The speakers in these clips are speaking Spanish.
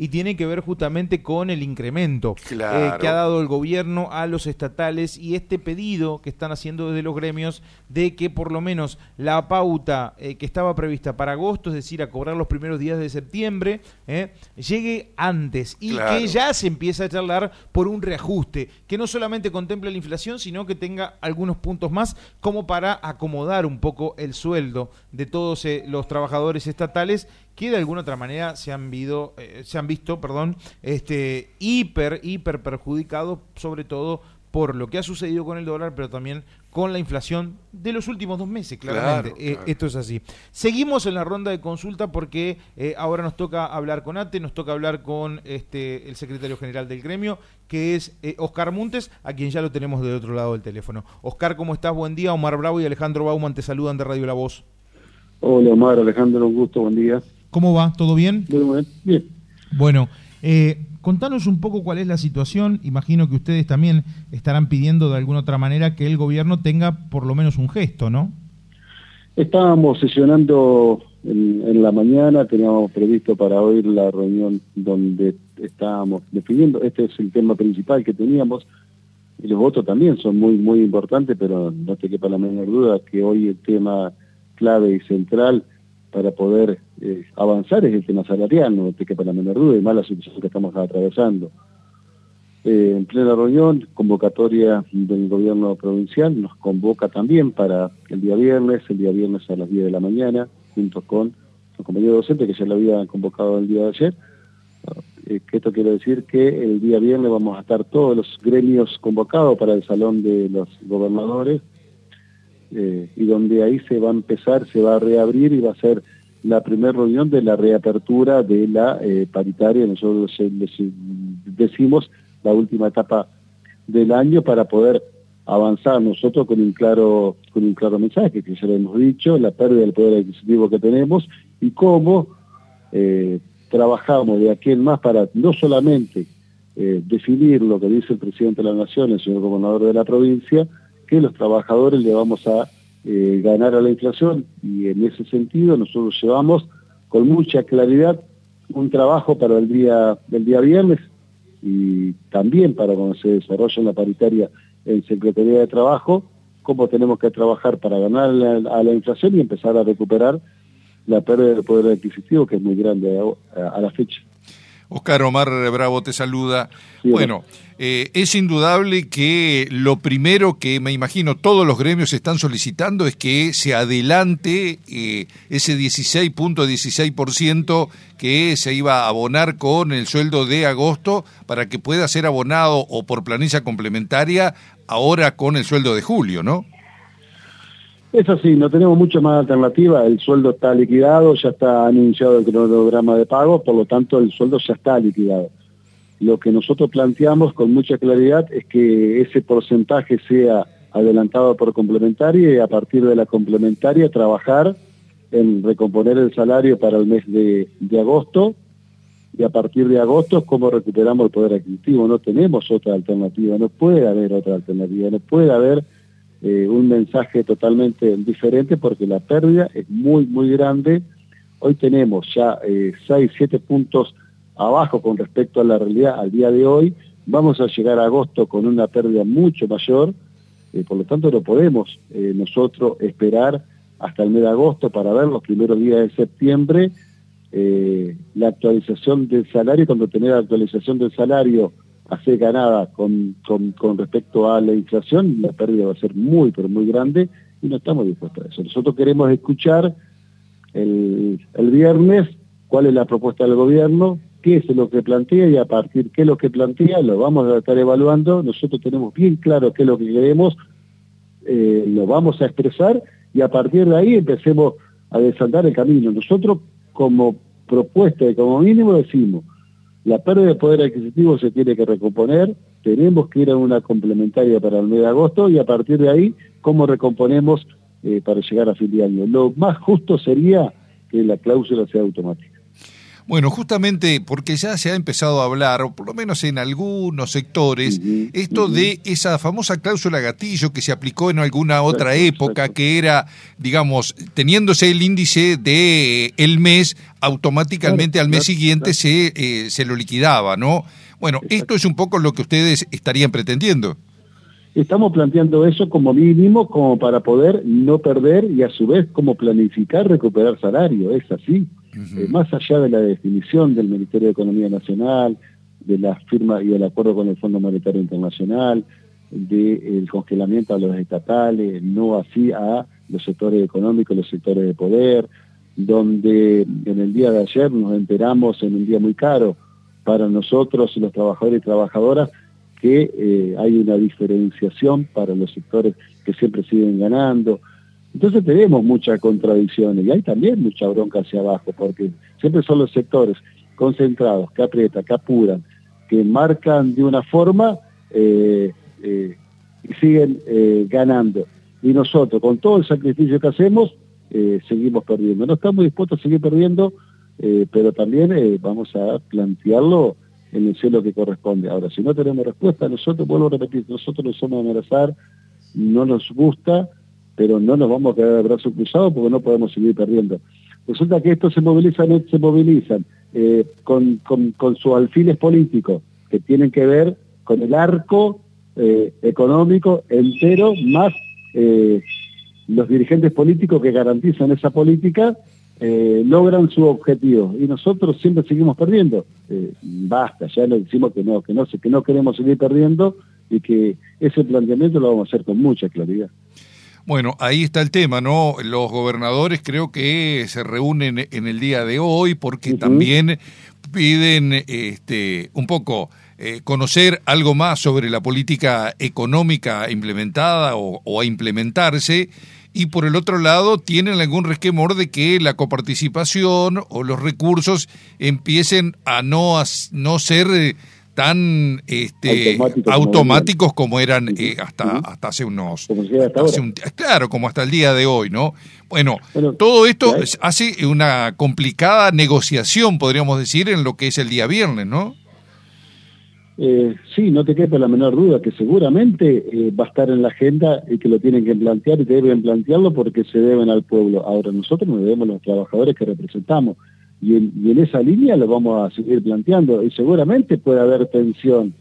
y tiene que ver justamente con el incremento eh, que ha dado el gobierno a los estatales y este pedido que están haciendo desde los gremios de que por lo menos la pauta eh, que estaba prevista para agosto, es decir, a cobrar los primeros días de septiembre, eh, llegue antes y Claro. que ya se empiece a charlar por un reajuste que no solamente contemple la inflación, sino que tenga algunos puntos más como para acomodar un poco el sueldo de todos los trabajadores estatales que de alguna otra manera se han, vido, eh, se han visto perdón, este, hiper, hiper perjudicados, sobre todo por lo que ha sucedido con el dólar, pero también con la inflación de los últimos dos meses, claramente. Claro, Eh, esto es así. Seguimos en la ronda de consulta porque eh, ahora nos toca hablar con ATE, nos toca hablar con este, el secretario general del gremio, que es eh, Oscar Muntes, a quien ya lo tenemos del otro lado del teléfono. Oscar, ¿cómo estás? Buen día. Omar Bravo y Alejandro Bauman te saludan de Radio La Voz. Hola Omar, Alejandro, un gusto, buen día. ¿Cómo va? ¿Todo bien? Muy bien. Bien. Bueno, eh, contanos un poco cuál es la situación. Imagino que ustedes también estarán pidiendo de alguna otra manera que el gobierno tenga por lo menos un gesto, ¿no? Estábamos sesionando en, en la mañana, teníamos previsto para hoy la reunión donde estábamos definiendo, este es el tema principal que teníamos, y los votos también son muy, muy importantes, pero no te quepa la menor duda que hoy el tema clave y central para poder eh, avanzar es el tema salarial, no te quepa la menor duda, y más la situación que estamos atravesando. Eh, en plena reunión, convocatoria del gobierno provincial, nos convoca también para el día viernes, el día viernes a las 10 de la mañana, junto con los compañeros docentes que ya lo habían convocado el día de ayer. Eh, que esto quiere decir que el día viernes vamos a estar todos los gremios convocados para el salón de los gobernadores y donde ahí se va a empezar, se va a reabrir y va a ser la primera reunión de la reapertura de la eh, paritaria, nosotros eh, les- decimos la última etapa del año para poder avanzar nosotros con un claro con un claro mensaje que ya lo hemos dicho, la pérdida del poder adquisitivo que tenemos y cómo eh, trabajamos de aquí en más para no solamente eh, definir lo que dice el presidente de la Nación, el señor gobernador de la provincia, que los trabajadores le vamos a eh, ganar a la inflación y en ese sentido nosotros llevamos con mucha claridad un trabajo para el día del día viernes y también para cuando se desarrolla la paritaria en Secretaría de Trabajo, cómo tenemos que trabajar para ganar a la inflación y empezar a recuperar la pérdida del poder adquisitivo que es muy grande a la fecha. Oscar Omar Bravo te saluda. Sí, bueno, eh, es indudable que lo primero que me imagino todos los gremios están solicitando es que se adelante eh, ese 16.16% que se iba a abonar con el sueldo de agosto para que pueda ser abonado o por planilla complementaria ahora con el sueldo de julio, ¿no? Es así, no tenemos mucha más alternativa, el sueldo está liquidado, ya está anunciado el cronograma de pago, por lo tanto el sueldo ya está liquidado. Lo que nosotros planteamos con mucha claridad es que ese porcentaje sea adelantado por complementaria y a partir de la complementaria trabajar en recomponer el salario para el mes de, de agosto y a partir de agosto cómo recuperamos el poder adquisitivo. No tenemos otra alternativa, no puede haber otra alternativa, no puede haber eh, un mensaje totalmente diferente porque la pérdida es muy, muy grande. Hoy tenemos ya 6, 7 puntos abajo con respecto a la realidad al día de hoy. Vamos a llegar a agosto con una pérdida mucho mayor, eh, por lo tanto no podemos eh, nosotros esperar hasta el mes de agosto para ver los primeros días de septiembre eh, la actualización del salario, cuando tener la actualización del salario hace ganada con, con, respecto a la inflación, la pérdida va a ser muy, pero muy grande y no estamos dispuestos a eso. Nosotros queremos escuchar el, el viernes cuál es la propuesta del gobierno, qué es lo que plantea y a partir qué es lo que plantea lo vamos a estar evaluando. Nosotros tenemos bien claro qué es lo que queremos, eh, lo vamos a expresar y a partir de ahí empecemos a desandar el camino. Nosotros como propuesta y como mínimo decimos, la pérdida de poder adquisitivo se tiene que recomponer, tenemos que ir a una complementaria para el mes de agosto y a partir de ahí, ¿cómo recomponemos eh, para llegar a fin de año? Lo más justo sería que la cláusula sea automática. Bueno, justamente porque ya se ha empezado a hablar, o por lo menos en algunos sectores, esto de esa famosa cláusula gatillo que se aplicó en alguna otra época, que era, digamos, teniéndose el índice de el mes, automáticamente al mes siguiente se, eh, se lo liquidaba, ¿no? Bueno, esto es un poco lo que ustedes estarían pretendiendo. Estamos planteando eso como mínimo, como para poder no perder y a su vez como planificar recuperar salario, es así. Eh, más allá de la definición del Ministerio de Economía Nacional, de la firma y del acuerdo con el Fondo Monetario Internacional, del congelamiento a los estatales, no así a los sectores económicos, los sectores de poder, donde en el día de ayer nos enteramos en un día muy caro para nosotros, los trabajadores y trabajadoras, que eh, hay una diferenciación para los sectores que siempre siguen ganando, entonces tenemos muchas contradicciones y hay también mucha bronca hacia abajo, porque siempre son los sectores concentrados, que aprietan, que apuran, que marcan de una forma eh, eh, y siguen eh, ganando. Y nosotros, con todo el sacrificio que hacemos, seguimos perdiendo. No estamos dispuestos a seguir perdiendo, pero también vamos a plantearlo en el cielo que corresponde. Ahora, si no tenemos respuesta, nosotros, vuelvo a repetir, nosotros no somos amenazar, no nos gusta, pero no nos vamos a quedar de brazos cruzados porque no podemos seguir perdiendo. Resulta que estos se movilizan, se movilizan eh, con, con, sus alfiles políticos, que tienen que ver con el arco eh, económico entero, más eh, los dirigentes políticos que garantizan esa política, logran su objetivo. Y nosotros siempre seguimos perdiendo. basta, ya le decimos que no, que no, que no queremos seguir perdiendo y que ese planteamiento lo vamos a hacer con mucha claridad. Bueno, ahí está el tema, ¿no? Los gobernadores creo que se reúnen en el día de hoy porque también piden este, un poco eh, conocer algo más sobre la política económica implementada o, a implementarse y por el otro lado tienen algún resquemor de que la coparticipación o los recursos empiecen a no, a no ser eh, tan este, automáticos, como, eran eh, hasta, hasta hace unos... claro, como hasta el día de hoy, ¿no? Bueno, todo esto hace una complicada negociación, podríamos decir, en lo que es el día viernes, ¿no? Eh, sí, no te quepa la menor duda que seguramente eh, va a estar en la agenda y que lo tienen que plantear y deben plantearlo porque se deben al pueblo. Ahora, nosotros nos debemos a los trabajadores que representamos y en, esa línea lo vamos a seguir planteando y seguramente puede haber tensión.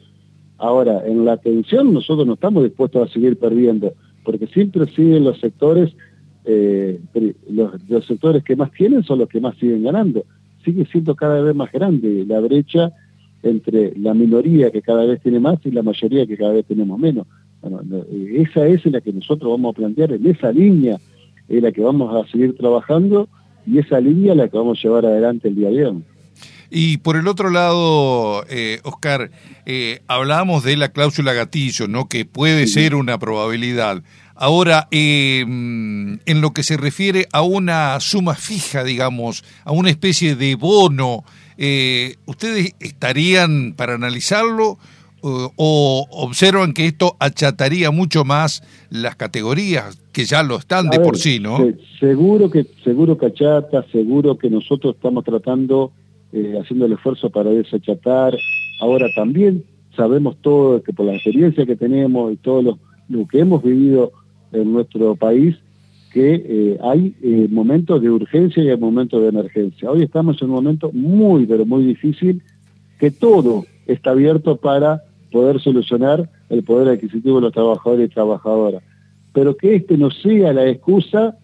Ahora, en la tensión nosotros no estamos dispuestos a seguir perdiendo, porque siempre siguen los sectores, eh, los, sectores que más tienen son los que más siguen ganando. Sigue siendo cada vez más grande la brecha entre la minoría que cada vez tiene más y la mayoría que cada vez tenemos menos. Bueno, esa es la que nosotros vamos a plantear, en esa línea es la que vamos a seguir trabajando y esa línea la que vamos a llevar adelante el día viernes. Y por el otro lado, eh, Oscar, eh, hablábamos de la cláusula gatillo, ¿no? Que puede ser una probabilidad. Ahora, em, en lo que se refiere a una suma fija, digamos, a una especie de bono, eh, ¿ustedes estarían para analizarlo o observan que esto achataría mucho más las categorías que ya lo están de por sí, ¿no? seguro que seguro que achata, seguro que nosotros estamos tratando, eh, haciendo el esfuerzo para desachatar. Ahora también sabemos todo que por la experiencia que tenemos y todo lo, que hemos vivido en nuestro país, que eh, hay eh, momentos de urgencia y hay momentos de emergencia. Hoy estamos en un momento muy, pero muy difícil, que todo está abierto para poder solucionar el poder adquisitivo de los trabajadores y trabajadoras. Pero que este no sea la excusa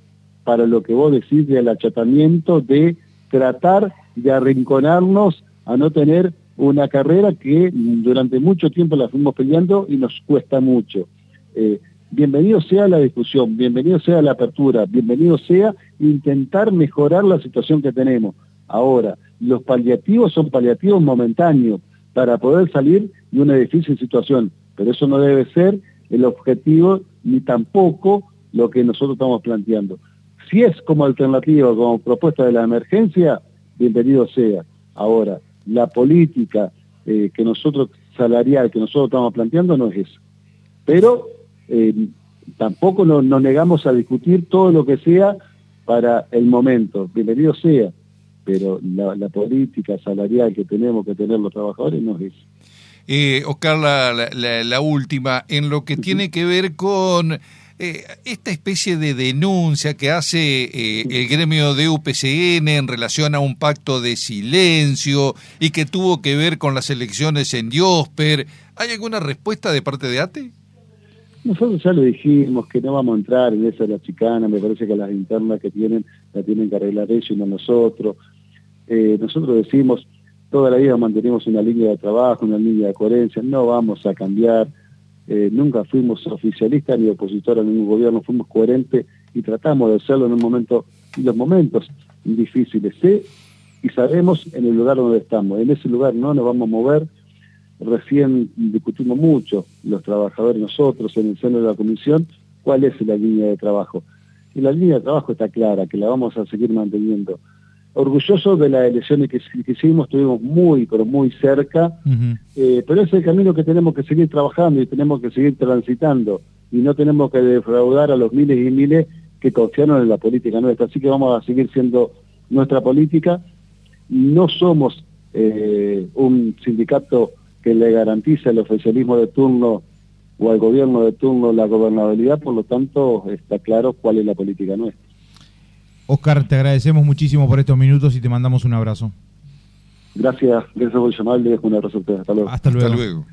para lo que vos decís del achatamiento, de tratar de arrinconarnos a no tener una carrera que durante mucho tiempo la fuimos peleando y nos cuesta mucho. Eh, bienvenido sea la discusión, bienvenido sea la apertura, bienvenido sea intentar mejorar la situación que tenemos. Ahora, los paliativos son paliativos momentáneos para poder salir de una difícil situación, pero eso no debe ser el objetivo ni tampoco lo que nosotros estamos planteando. Si es como alternativa, como propuesta de la emergencia, bienvenido sea. Ahora, la política eh, que nosotros, salarial que nosotros estamos planteando no es eso. Pero eh, tampoco nos negamos a discutir todo lo que sea para el momento. Bienvenido sea pero la, política salarial que tenemos que tener los trabajadores no es eh, Oscar, la, la, última, en lo que tiene que ver con eh, esta especie de denuncia que hace eh, el gremio de UPCN en relación a un pacto de silencio y que tuvo que ver con las elecciones en Diosper, ¿hay alguna respuesta de parte de ATE? Nosotros ya lo dijimos, que no vamos a entrar en esa de la chicana, me parece que las internas que tienen, la tienen que arreglar ellos y no nosotros. Eh, nosotros decimos, toda la vida mantenemos una línea de trabajo, una línea de coherencia, no vamos a cambiar, eh, nunca fuimos oficialistas ni opositores a ningún gobierno, fuimos coherentes y tratamos de hacerlo en los momentos difíciles. Sé y sabemos en el lugar donde estamos, en ese lugar no nos vamos a mover, recién discutimos mucho, los trabajadores nosotros en el seno de la comisión, cuál es la línea de trabajo. Y la línea de trabajo está clara, que la vamos a seguir manteniendo orgulloso de las elecciones que, hicimos, estuvimos muy, pero muy cerca, eh, pero es el camino que tenemos que seguir trabajando y tenemos que seguir transitando, y no tenemos que defraudar a los miles y miles que confiaron en la política nuestra, así que vamos a seguir siendo nuestra política, no somos eh, un sindicato que le garantice al oficialismo de turno o al gobierno de turno la gobernabilidad, por lo tanto está claro cuál es la política nuestra. Oscar, te agradecemos muchísimo por estos minutos y te mandamos un abrazo. Gracias, gracias por llamarle, un abrazo a ustedes. Hasta luego. Hasta luego.